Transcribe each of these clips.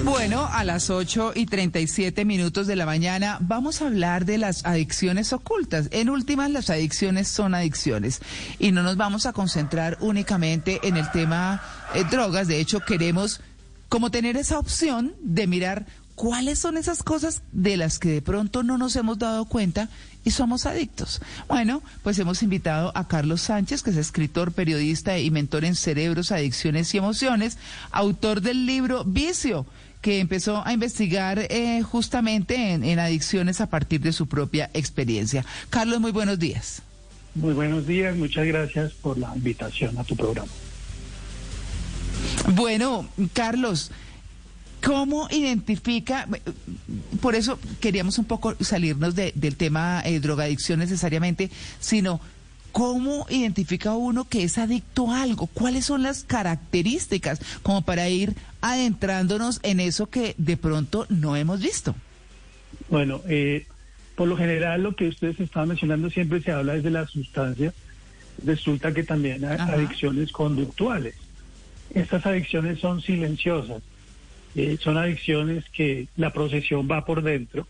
Bueno, a las 8 y 37 minutos de la mañana vamos a hablar de las adicciones ocultas. En últimas, las adicciones son adicciones y no nos vamos a concentrar únicamente en el tema eh, drogas. De hecho, queremos como tener esa opción de mirar cuáles son esas cosas de las que de pronto no nos hemos dado cuenta y somos adictos. Bueno, pues hemos invitado a Carlos Sánchez, que es escritor, periodista y mentor en cerebros, adicciones y emociones, autor del libro Vicio que empezó a investigar eh, justamente en, en, adicciones a partir de su propia experiencia. Carlos, muy buenos días. Muy buenos días, muchas gracias por la invitación a tu programa. Bueno, Carlos, ¿cómo identifica? Por eso queríamos un poco salirnos de, del tema eh, drogadicción necesariamente, sino ¿Cómo identifica uno que es adicto a algo? ¿Cuáles son las características como para ir adentrándonos en eso que de pronto no hemos visto? Bueno, eh, por lo general lo que ustedes estaban mencionando siempre se habla desde la sustancia. Resulta que también hay Ajá. adicciones conductuales. Estas adicciones son silenciosas. Eh, son adicciones que la procesión va por dentro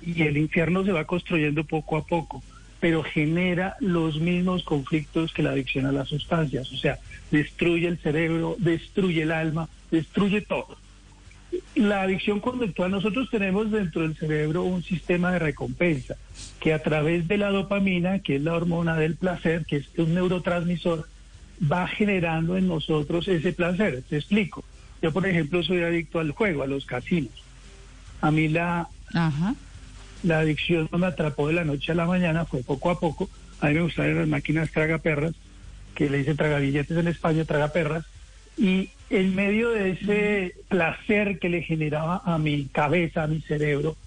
y el infierno se va construyendo poco a poco pero genera los mismos conflictos que la adicción a las sustancias, o sea, destruye el cerebro, destruye el alma, destruye todo. La adicción conductual, nosotros tenemos dentro del cerebro un sistema de recompensa que a través de la dopamina, que es la hormona del placer, que es un neurotransmisor, va generando en nosotros ese placer. Te explico. Yo, por ejemplo, soy adicto al juego, a los casinos. A mí la, Ajá la adicción no me atrapó de la noche a la mañana, fue poco a poco. A mí me gustaban las máquinas tragaperras, que le dicen tragabilletes en España, tragaperras. Y en medio de ese placer que le generaba a mi cabeza, a mi cerebro,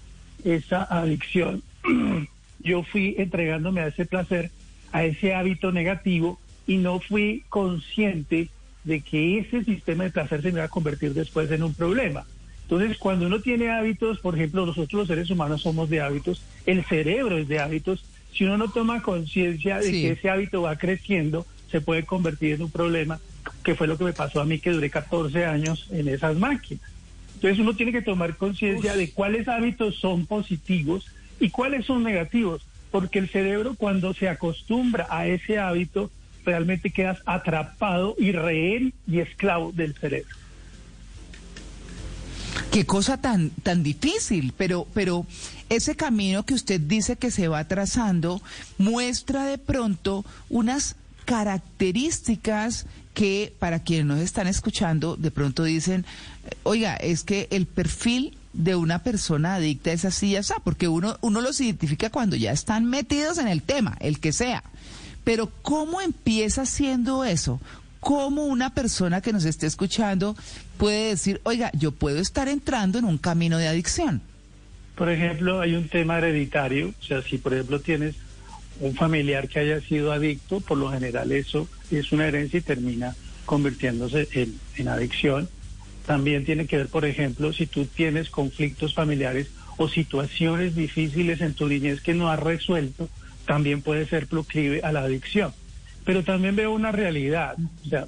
esa adicción, yo fui entregándome a ese placer, a ese hábito negativo, y no fui consciente de que ese sistema de placer se me iba a convertir después en un problema. Entonces, cuando uno tiene hábitos, por ejemplo, nosotros los seres humanos somos de hábitos, el cerebro es de hábitos, si uno no toma conciencia de sí. que ese hábito va creciendo, se puede convertir en un problema, que fue lo que me pasó a mí, que duré 14 años en esas máquinas. Entonces, uno tiene que tomar conciencia de cuáles hábitos son positivos y cuáles son negativos, porque el cerebro cuando se acostumbra a ese hábito, realmente quedas atrapado y rehén y esclavo del cerebro qué cosa tan tan difícil, pero pero ese camino que usted dice que se va trazando muestra de pronto unas características que para quienes nos están escuchando de pronto dicen, oiga, es que el perfil de una persona adicta es así ya está, porque uno uno los identifica cuando ya están metidos en el tema, el que sea. Pero ¿cómo empieza siendo eso? ¿Cómo una persona que nos esté escuchando puede decir, oiga, yo puedo estar entrando en un camino de adicción? Por ejemplo, hay un tema hereditario, o sea, si por ejemplo tienes un familiar que haya sido adicto, por lo general eso es una herencia y termina convirtiéndose en, en adicción. También tiene que ver, por ejemplo, si tú tienes conflictos familiares o situaciones difíciles en tu niñez que no has resuelto, también puede ser proclive a la adicción pero también veo una realidad. O sea,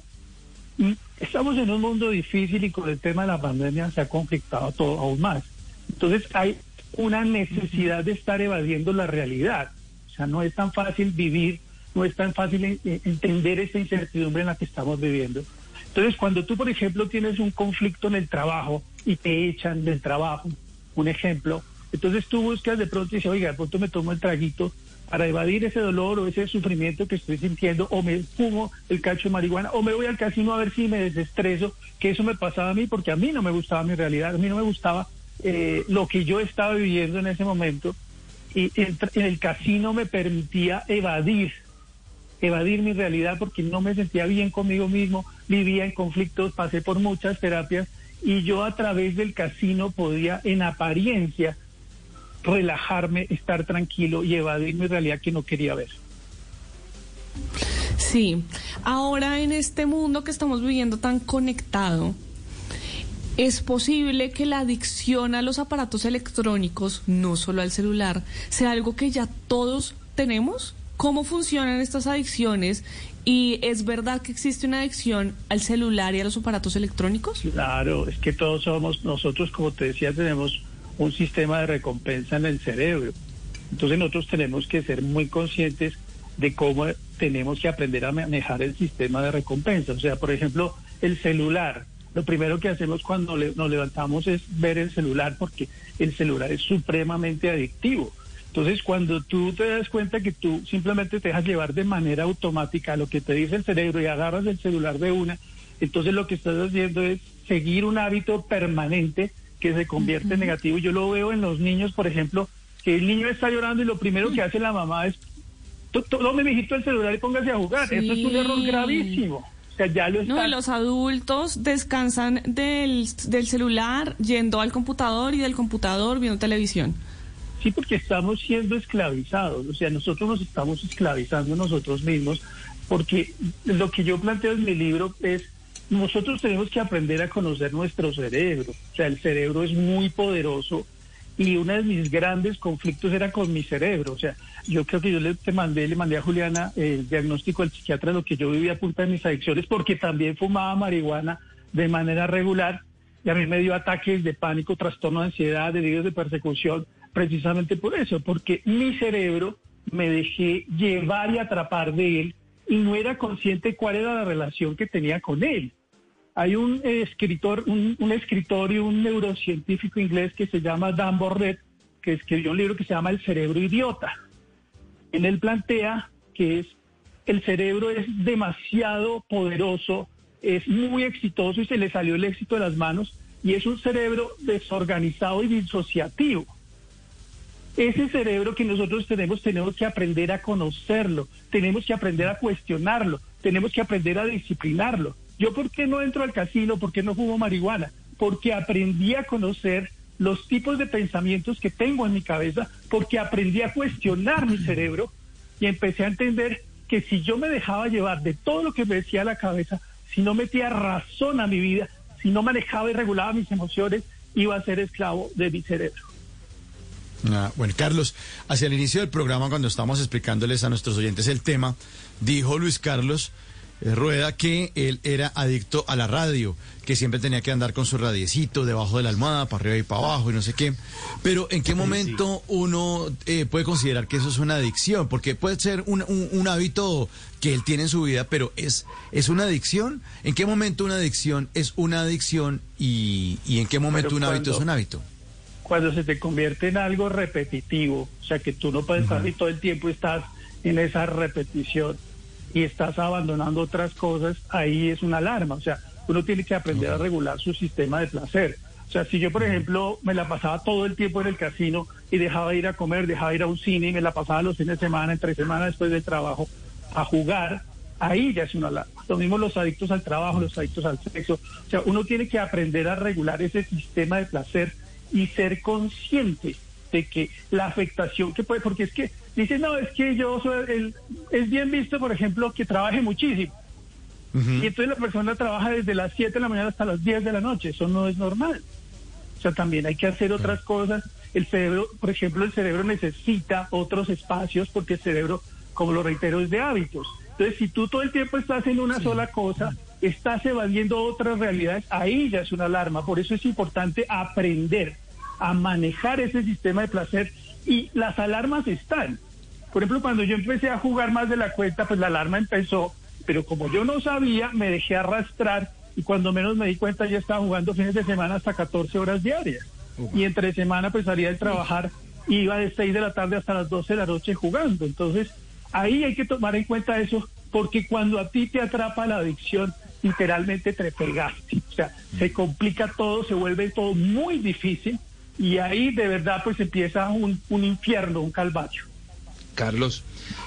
estamos en un mundo difícil y con el tema de la pandemia se ha conflictado todo aún más. Entonces hay una necesidad de estar evadiendo la realidad. O sea, no es tan fácil vivir, no es tan fácil entender esta incertidumbre en la que estamos viviendo. Entonces, cuando tú, por ejemplo, tienes un conflicto en el trabajo y te echan del trabajo, un ejemplo, entonces tú buscas de pronto y dices, oiga, de pronto me tomo el traguito para evadir ese dolor o ese sufrimiento que estoy sintiendo, o me fumo el cacho de marihuana, o me voy al casino a ver si me desestreso, que eso me pasaba a mí, porque a mí no me gustaba mi realidad, a mí no me gustaba eh, lo que yo estaba viviendo en ese momento, y el casino me permitía evadir, evadir mi realidad porque no me sentía bien conmigo mismo, vivía en conflictos, pasé por muchas terapias y yo a través del casino podía en apariencia relajarme, estar tranquilo y evadir mi realidad que no quería ver. Sí, ahora en este mundo que estamos viviendo tan conectado, es posible que la adicción a los aparatos electrónicos, no solo al celular, sea algo que ya todos tenemos. ¿Cómo funcionan estas adicciones? ¿Y es verdad que existe una adicción al celular y a los aparatos electrónicos? Claro, es que todos somos, nosotros como te decía, tenemos un sistema de recompensa en el cerebro. Entonces nosotros tenemos que ser muy conscientes de cómo tenemos que aprender a manejar el sistema de recompensa. O sea, por ejemplo, el celular. Lo primero que hacemos cuando nos levantamos es ver el celular porque el celular es supremamente adictivo. Entonces, cuando tú te das cuenta que tú simplemente te dejas llevar de manera automática lo que te dice el cerebro y agarras el celular de una, entonces lo que estás haciendo es seguir un hábito permanente que se convierte en negativo. Yo lo veo en los niños, por ejemplo, que el niño está llorando y lo primero que hace la mamá es, tome mi hijito el celular y póngase a jugar. Eso es un error gravísimo. O sea, ya lo No, los adultos descansan del, del celular yendo al computador y del computador viendo televisión. Sí, porque estamos siendo esclavizados, o sea, nosotros nos estamos esclavizando nosotros mismos, porque lo que yo planteo en mi libro es, nosotros tenemos que aprender a conocer nuestro cerebro, o sea, el cerebro es muy poderoso y uno de mis grandes conflictos era con mi cerebro, o sea, yo creo que yo le mandé, le mandé a Juliana el diagnóstico del psiquiatra de lo que yo vivía a punta de mis adicciones, porque también fumaba marihuana de manera regular y a mí me dio ataques de pánico, trastorno de ansiedad, delirios de persecución, precisamente por eso, porque mi cerebro me dejé llevar y atrapar de él y no era consciente cuál era la relación que tenía con él. Hay un escritor, un, escritor y un neurocientífico inglés que se llama Dan Borret, que escribió un libro que se llama El cerebro idiota. En él plantea que es el cerebro es demasiado poderoso, es muy exitoso y se le salió el éxito de las manos y es un cerebro desorganizado y disociativo. Ese cerebro que nosotros tenemos, tenemos que aprender a conocerlo, tenemos que aprender a cuestionarlo, tenemos que aprender a disciplinarlo. Yo, ¿por qué no entro al casino? ¿Por qué no fumo marihuana? Porque aprendí a conocer los tipos de pensamientos que tengo en mi cabeza, porque aprendí a cuestionar mi cerebro y empecé a entender que si yo me dejaba llevar de todo lo que me decía la cabeza, si no metía razón a mi vida, si no manejaba y regulaba mis emociones, iba a ser esclavo de mi cerebro. Ah, bueno, Carlos, hacia el inicio del programa, cuando estábamos explicándoles a nuestros oyentes el tema, dijo Luis Carlos Rueda que él era adicto a la radio, que siempre tenía que andar con su radiecito debajo de la almohada, para arriba y para abajo y no sé qué. Pero ¿en qué momento uno eh, puede considerar que eso es una adicción? Porque puede ser un, un, hábito que él tiene en su vida, pero ¿es, ¿es una adicción? ¿En qué momento una adicción es una adicción y, y en qué momento un hábito es un hábito? cuando se te convierte en algo repetitivo, o sea que tú no puedes estar y todo el tiempo estás en esa repetición y estás abandonando otras cosas, ahí es una alarma, o sea, uno tiene que aprender a regular su sistema de placer. O sea, si yo, por ejemplo, me la pasaba todo el tiempo en el casino y dejaba de ir a comer, dejaba de ir a un cine y me la pasaba los fines de semana, entre semanas después del trabajo, a jugar, ahí ya es una alarma. Lo mismo los adictos al trabajo, los adictos al sexo. O sea, uno tiene que aprender a regular ese sistema de placer y ser consciente de que la afectación que puede, porque es que dice, no, es que yo soy, el, es bien visto, por ejemplo, que trabaje muchísimo. Y entonces la persona trabaja desde las 7 de la mañana hasta las 10 de la noche, eso no es normal. O sea, también hay que hacer otras cosas. El cerebro, por ejemplo, el cerebro necesita otros espacios porque el cerebro, como lo reitero, es de hábitos. Entonces, si tú todo el tiempo estás en una sola cosa, estás evadiendo otras realidades, ahí ya es una alarma. Por eso es importante aprender a manejar ese sistema de placer y las alarmas están. Por ejemplo, cuando yo empecé a jugar más de la cuenta, pues la alarma empezó, pero como yo no sabía, me dejé arrastrar y cuando menos me di cuenta ya estaba jugando fines de semana hasta 14 horas diarias. Y entre semana pues salía de trabajar, iba de 6 de la tarde hasta las 12 de la noche jugando. Entonces, ahí hay que tomar en cuenta eso, porque cuando a ti te atrapa la adicción, literalmente te pegaste. O sea, se complica todo, se vuelve todo muy difícil y ahí de verdad pues empieza un, un infierno, un calvario. Carlos,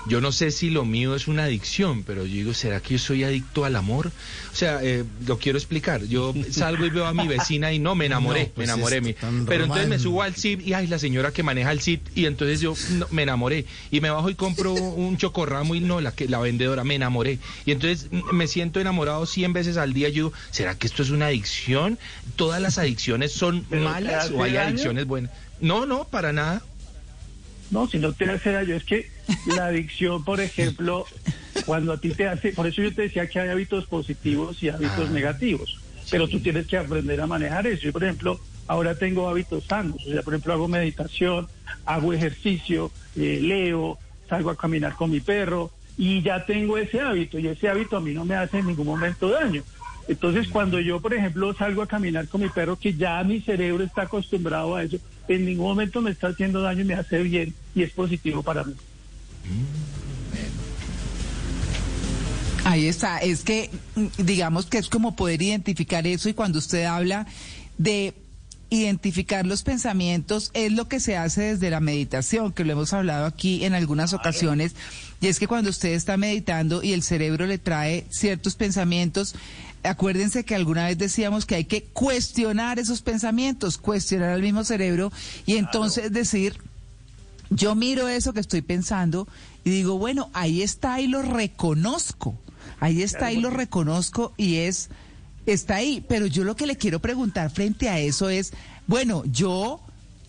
yo no sé si lo mío es una adicción, pero yo digo, ¿será que yo soy adicto al amor? O sea, eh, lo quiero explicar. Yo salgo y veo a mi vecina y no, me enamoré, No, pues me enamoré. mi- Pero entonces me subo al CIP y ay, la señora que maneja el CIP y entonces yo no, me enamoré. Y me bajo y compro un chocorramo y no, la, que, la vendedora, me enamoré. Y entonces me siento enamorado 100 veces al día. Yo digo, ¿será que esto es una adicción? ¿Todas las adicciones son ¿Pero te malas o hay adicciones buenas? No, no, para nada. No, si no te hace daño, es que la adicción, por ejemplo, cuando a ti te hace, por eso yo te decía que hay hábitos positivos y hábitos negativos, pero tú tienes que aprender a manejar eso. Yo, por ejemplo, ahora tengo hábitos sanos, o sea, por ejemplo, hago meditación, hago ejercicio, eh, leo, salgo a caminar con mi perro y ya tengo ese hábito y ese hábito a mí no me hace en ningún momento daño. Entonces, cuando yo, por ejemplo, salgo a caminar con mi perro, que ya mi cerebro está acostumbrado a eso, en ningún momento me está haciendo daño y me hace bien y es positivo para mí. Ahí está, es que mm, digamos que es como poder identificar eso y cuando usted habla de identificar los pensamientos es lo que se hace desde la meditación, que lo hemos hablado aquí en algunas ocasiones, y es que cuando usted está meditando y el cerebro le trae ciertos pensamientos, acuérdense que alguna vez decíamos que hay que cuestionar esos pensamientos, cuestionar al mismo cerebro y entonces decir, yo miro eso que estoy pensando y digo, bueno, ahí está y lo reconozco. Ahí está y lo reconozco y es, está ahí. Pero yo lo que le quiero preguntar frente a eso es, bueno, yo,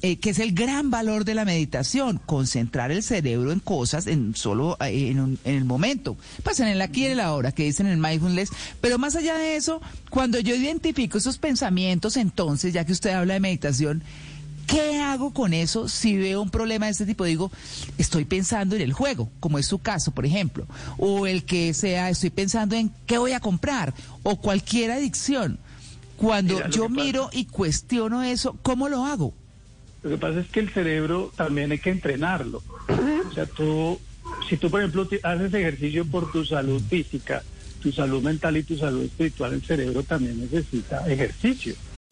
eh, que es el gran valor de la meditación, concentrar el cerebro en cosas, en solo eh, en, un- en el momento. Pues en el aquí y en el ahora, que dicen en el mindfulness. Pero más allá de eso, cuando yo identifico esos pensamientos, entonces, ya que usted habla de meditación, ¿Qué hago con eso si veo un problema de este tipo? Digo, estoy pensando en el juego, como es su caso, por ejemplo, o el que sea, estoy pensando en qué voy a comprar, o cualquier adicción. Cuando yo miro y cuestiono eso, ¿cómo lo hago? Lo que pasa es que el cerebro también hay que entrenarlo. O sea, tú, si tú, por ejemplo, haces ejercicio por tu salud física, tu salud mental y tu salud espiritual, el cerebro también necesita ejercicio.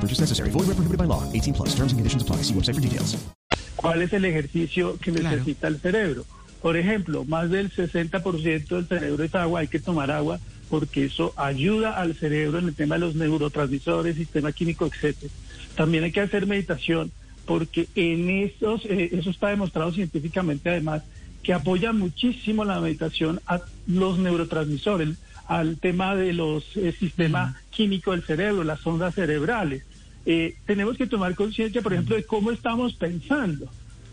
No purchase necessary. Void where prohibited by law. 18 plus. Terms and conditions apply. See website for details. ¿Cuál es el ejercicio que Claro. necesita el cerebro? Por ejemplo, más del 60% del cerebro es agua, hay que tomar agua porque eso ayuda al cerebro en el tema de los neurotransmisores, sistema químico, etcétera. También hay que hacer meditación porque en esos, eh, eso está demostrado científicamente además, que apoya muchísimo la meditación a los neurotransmisores, al tema de los eh, sistema químico del cerebro, las ondas cerebrales. Eh, tenemos que tomar conciencia, por ejemplo, de cómo estamos pensando.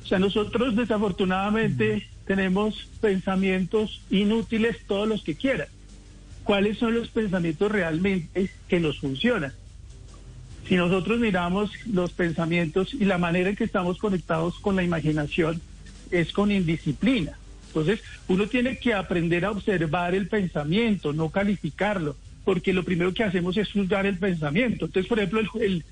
O sea, nosotros desafortunadamente tenemos pensamientos inútiles todos los que quieran. ¿Cuáles son los pensamientos realmente que nos funcionan? Si nosotros miramos los pensamientos y la manera en que estamos conectados con la imaginación es con indisciplina. Entonces, uno tiene que aprender a observar el pensamiento, no calificarlo, porque lo primero que hacemos es juzgar el pensamiento. Entonces, por ejemplo, el, el,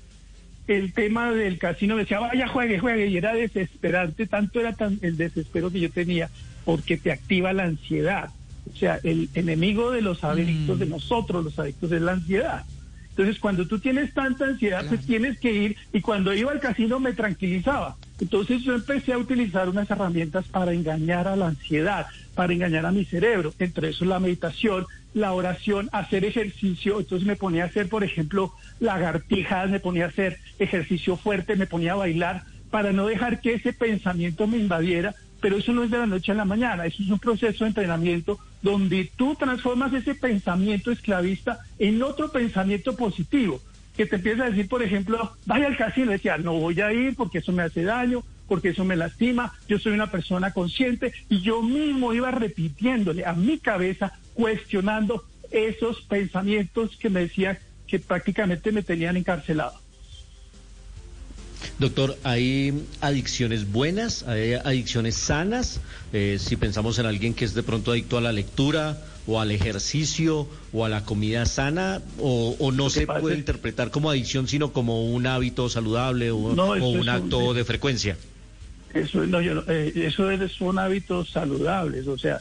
el tema del casino me decía, vaya, juegue, juegue, y era desesperante, tanto era tan el desespero que yo tenía, porque te activa la ansiedad. O sea, el enemigo de los adictos, de nosotros los adictos, es la ansiedad. Entonces, cuando tú tienes tanta ansiedad, pues tienes que ir, y cuando iba al casino me tranquilizaba. Entonces yo empecé a utilizar unas herramientas para engañar a la ansiedad, para engañar a mi cerebro, entre eso la meditación, la oración, hacer ejercicio, entonces me ponía a hacer, por ejemplo, lagartijas, me ponía a hacer ejercicio fuerte, me ponía a bailar, para no dejar que ese pensamiento me invadiera, pero eso no es de la noche a la mañana, eso es un proceso de entrenamiento donde tú transformas ese pensamiento esclavista en otro pensamiento positivo, que te empieza a decir, por ejemplo, vaya al casino, decía, no voy a ir porque eso me hace daño, porque eso me lastima, yo soy una persona consciente y yo mismo iba repitiéndole a mi cabeza, cuestionando esos pensamientos que me decían que prácticamente me tenían encarcelado. Doctor, ¿hay adicciones buenas? ¿Hay adicciones sanas? Eh, si pensamos en alguien que es de pronto adicto a la lectura o al ejercicio o a la comida sana o, o no se puede interpretar como adicción sino como un hábito saludable o, No, o eso un un- acto de frecuencia? Eso, no, yo eh, eso es, son hábitos saludables. O sea,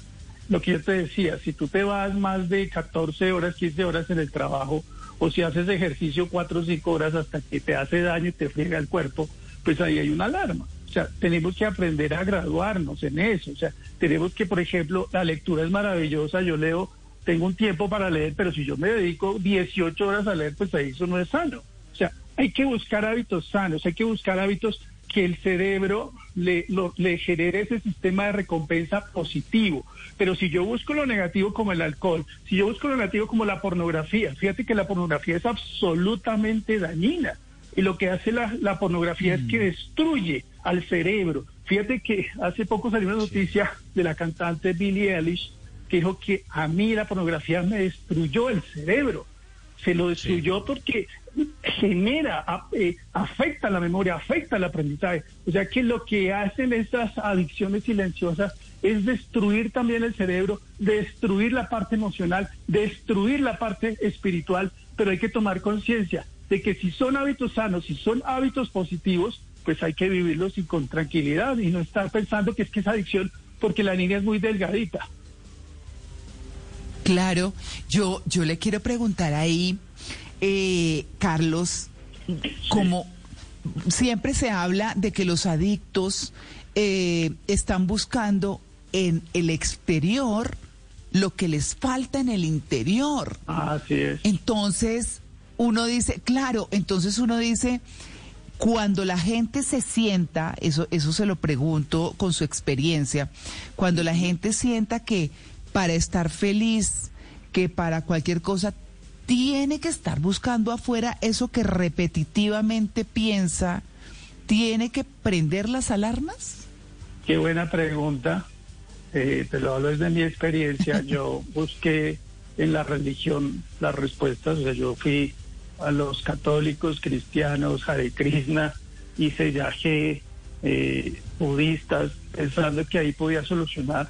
lo que yo te decía, si tú te vas más de 14 horas, 15 horas en el trabajo, o si haces ejercicio 4 o 5 horas hasta que te hace daño y te friega el cuerpo, pues ahí hay una alarma. O sea, tenemos que aprender a graduarnos en eso. O sea, tenemos que, por ejemplo, la lectura es maravillosa. Yo leo, tengo un tiempo para leer, pero si yo me dedico 18 horas a leer, pues ahí eso no es sano. O sea, hay que buscar hábitos sanos, hay que buscar hábitos que el cerebro le, lo- le genere ese sistema de recompensa positivo. Pero si yo busco lo negativo como el alcohol, si yo busco lo negativo como la pornografía, fíjate que la pornografía es absolutamente dañina. Y lo que hace la, la pornografía es que destruye al cerebro. Fíjate que hace poco salió una noticia de la cantante Billie Eilish que dijo que a mí la pornografía me destruyó el cerebro se lo destruyó porque genera, eh, afecta la memoria, afecta el aprendizaje. O sea que lo que hacen estas adicciones silenciosas es destruir también el cerebro, destruir la parte emocional, destruir la parte espiritual, pero hay que tomar conciencia de que si son hábitos sanos, si son hábitos positivos, pues hay que vivirlos y con tranquilidad y no estar pensando que es que es adicción porque la niña es muy delgadita. Claro, yo, yo le quiero preguntar ahí, eh, Carlos, como siempre se habla de que los adictos eh, están buscando en el exterior lo que les falta en el interior. Así es. Entonces, uno dice, claro, entonces uno dice, cuando la gente se sienta, eso, eso se lo pregunto con su experiencia, cuando la gente sienta que para estar feliz, que para cualquier cosa, tiene que estar buscando afuera eso que repetitivamente piensa, tiene que prender las alarmas. Qué buena pregunta. Eh, te lo hablo desde mi experiencia. Yo busqué en la religión las respuestas. O sea, yo fui a los católicos, cristianos, Hare Krishna, hice viaje eh, budistas, pensando que ahí podía solucionar.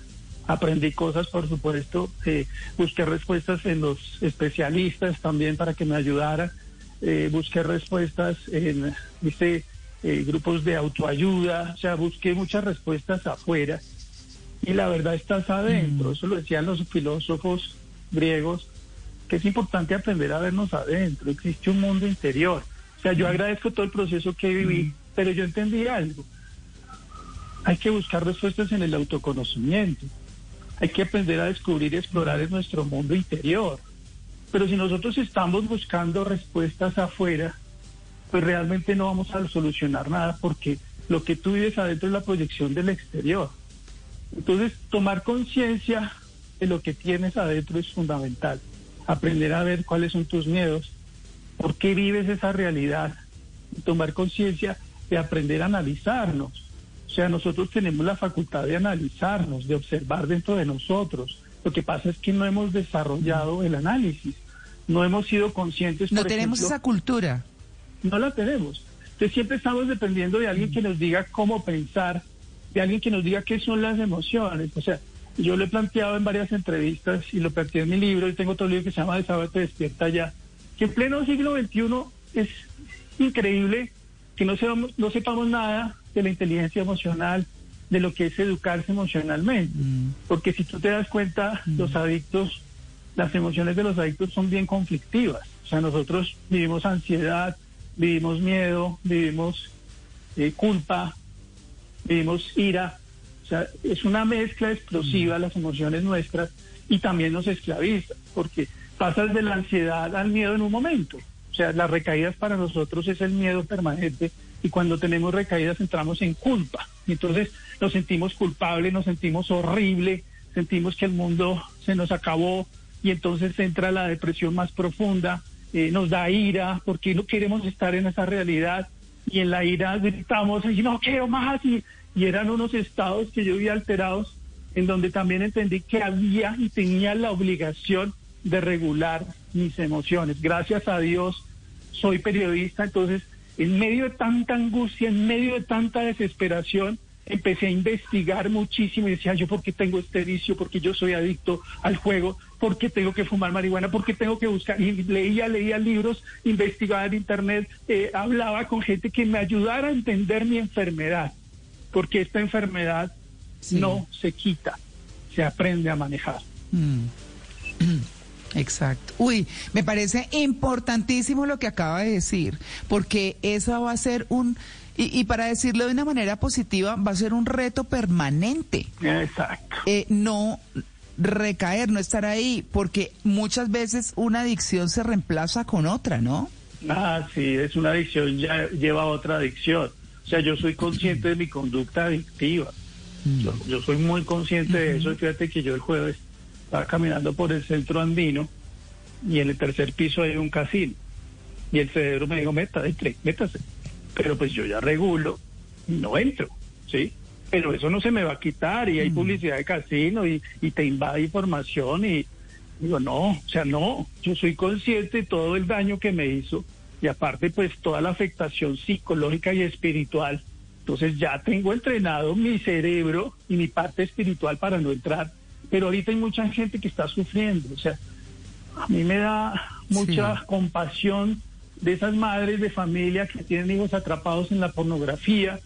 Aprendí cosas, por supuesto. eh, busqué respuestas en los especialistas también para que me ayudaran. Eh, busqué respuestas en, viste, eh, grupos de autoayuda. O sea, busqué muchas respuestas afuera y la verdad estás adentro. Eso lo decían los filósofos griegos, que es importante aprender a vernos adentro. Existe un mundo interior. O sea, yo agradezco todo el proceso que viví, pero yo entendí algo. Hay que buscar respuestas en el autoconocimiento. Hay que aprender a descubrir y explorar en nuestro mundo interior. Pero si nosotros estamos buscando respuestas afuera, pues realmente no vamos a solucionar nada porque lo que tú vives adentro es la proyección del exterior. Entonces, tomar conciencia de lo que tienes adentro es fundamental. Aprender a ver cuáles son tus miedos, por qué vives esa realidad. Tomar conciencia de aprender a analizarnos. O sea, nosotros tenemos la facultad de analizarnos, de observar dentro de nosotros. Lo que pasa es que no hemos desarrollado el análisis. No hemos sido conscientes. No por tenemos ejemplo, esa cultura. no la tenemos. Entonces siempre estamos dependiendo de alguien que nos diga cómo pensar, de alguien que nos diga qué son las emociones. O sea, yo lo he planteado en varias entrevistas y lo planteé en mi libro, y tengo otro libro que se llama Desabate Despierta Ya, que en pleno siglo XXI es increíble que no sepamos, no sepamos nada de la inteligencia emocional, de lo que es educarse emocionalmente. Porque si tú te das cuenta, los adictos, las emociones de los adictos son bien conflictivas. O sea, nosotros vivimos ansiedad, vivimos miedo, vivimos eh, culpa, vivimos ira. O sea, es una mezcla explosiva las emociones nuestras y también nos esclaviza, porque pasas de la ansiedad al miedo en un momento. O sea, las recaídas para nosotros es el miedo permanente y cuando tenemos recaídas entramos en culpa. Entonces nos sentimos culpables, nos sentimos horrible, sentimos que el mundo se nos acabó y entonces entra la depresión más profunda, eh, nos da ira porque no queremos estar en esa realidad y en la ira gritamos y no quiero más y, y eran unos estados que yo vi alterados en donde también entendí que había y tenía la obligación de regular mis emociones. Gracias a Dios soy periodista, entonces en medio de tanta angustia, en medio de tanta desesperación, empecé a investigar muchísimo y decía, yo por qué tengo este vicio, porque yo soy adicto al juego, por qué tengo que fumar marihuana, por qué tengo que buscar, y leía, leía libros, investigaba en internet, eh, hablaba con gente que me ayudara a entender mi enfermedad, porque esta enfermedad no se quita, se aprende a manejar. Mm. Exacto. Uy, me parece importantísimo lo que acaba de decir, porque eso va a ser un, y, y para decirlo de una manera positiva, va a ser un reto permanente. Exacto. Eh, no recaer, no estar ahí, porque muchas veces una adicción se reemplaza con otra, ¿no? Ah, sí, es una adicción, ya lleva a otra adicción. O sea, yo soy consciente de mi conducta adictiva. Yo, yo soy muy consciente de eso. Fíjate que yo el jueves estaba caminando por el centro andino y en el tercer piso hay un casino. Y el cerebro me dijo, meta, entre, métase. Pero pues yo ya regulo y no entro, ¿sí? Pero eso no se me va a quitar y hay publicidad de casino y, y te invade información y digo, no, o sea, no, yo soy consciente de todo el daño que me hizo y aparte pues toda la afectación psicológica y espiritual. Entonces ya tengo entrenado mi cerebro y mi parte espiritual para no entrar. Pero ahorita hay mucha gente que está sufriendo, o sea, a mí me da mucha compasión de esas madres de familia que tienen hijos atrapados en la pornografía,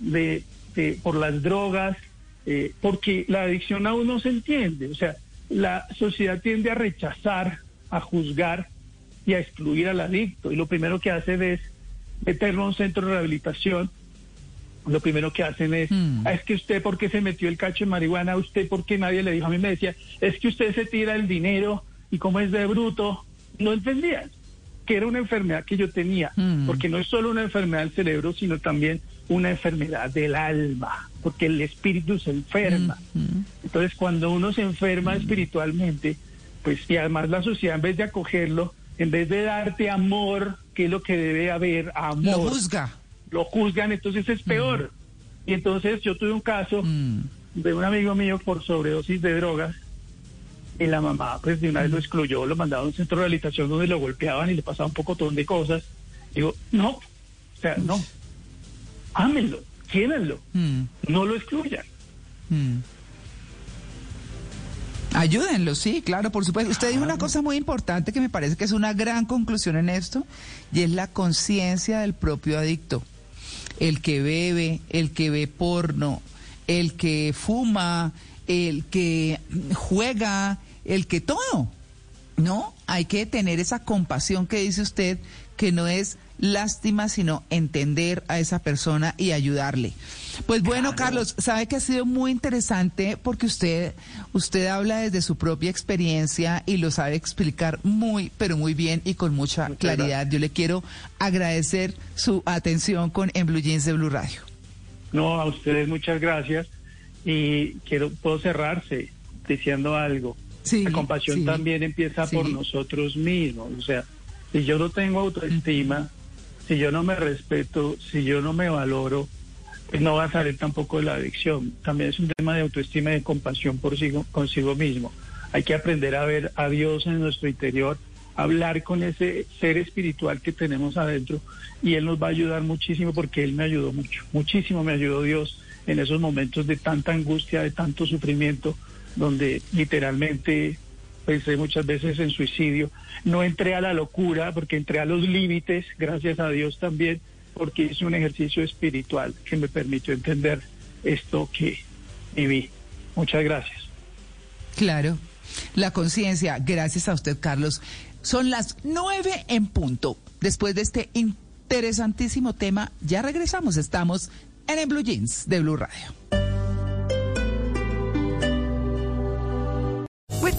de, de- por las drogas, eh, porque la adicción aún no se entiende. O sea, la sociedad tiende a rechazar, a juzgar y a excluir al adicto. Y lo primero que hacen es meterlo a un centro de rehabilitación. Lo primero que hacen es, "Ah, es que usted, ¿por qué se metió el cacho de marihuana? ¿Usted, por qué nadie le dijo? A mí me decía, es que usted se tira el dinero y como es de bruto. No entendían que era una enfermedad que yo tenía, porque no es solo una enfermedad del cerebro, sino también una enfermedad del alma, porque el espíritu se enferma. Entonces, cuando uno se enferma espiritualmente, pues y además la sociedad en vez de acogerlo, en vez de darte amor, que es lo que debe haber, amor, Lo juzga. Lo juzgan, entonces es peor. Y entonces yo tuve un caso de un amigo mío por sobredosis de drogas y la mamá pues de una vez lo excluyó, lo mandaba a un centro de rehabilitación donde lo golpeaban y le pasaba un poco de cosas. Digo, no, o sea, no, ámenlo, quiéranlo, no lo excluyan. Mm. Ayúdenlo, sí, claro, por supuesto. Usted dijo una cosa muy importante que me parece que es una gran conclusión en esto, y es la conciencia del propio adicto. El que bebe, el que ve porno, el que fuma, el que juega, el que todo. ¿No? Hay que tener esa compasión que dice usted, que no es lástima, sino entender a esa persona y ayudarle. Pues bueno, Carlos, sabe que ha sido muy interesante porque usted, usted habla desde su propia experiencia y lo sabe explicar muy, pero muy bien y con mucha claridad. Yo le quiero agradecer su atención con En Blue Jeans de Blue Radio. No, a ustedes muchas gracias y quiero puedo cerrarse diciendo algo. la compasión sí, también empieza por nosotros mismos, o sea, si yo no tengo autoestima, si yo no me respeto, si yo no me valoro, pues no va a salir tampoco de la adicción. También es un tema de autoestima y de compasión por sigo- consigo mismo. Hay que aprender a ver a Dios en nuestro interior, hablar con ese ser espiritual que tenemos adentro y Él nos va a ayudar muchísimo porque Él me ayudó mucho, muchísimo me ayudó Dios en esos momentos de tanta angustia, de tanto sufrimiento, donde literalmente pensé muchas veces en suicidio. No entré a la locura porque entré a los límites, gracias a Dios también, porque hice un ejercicio espiritual que me permitió entender esto que viví. Muchas gracias. Claro, la conciencia, gracias a usted, Carlos. Son las nueve en punto. Después de este interesantísimo tema, ya regresamos. Estamos en el Blue Jeans de Blue Radio.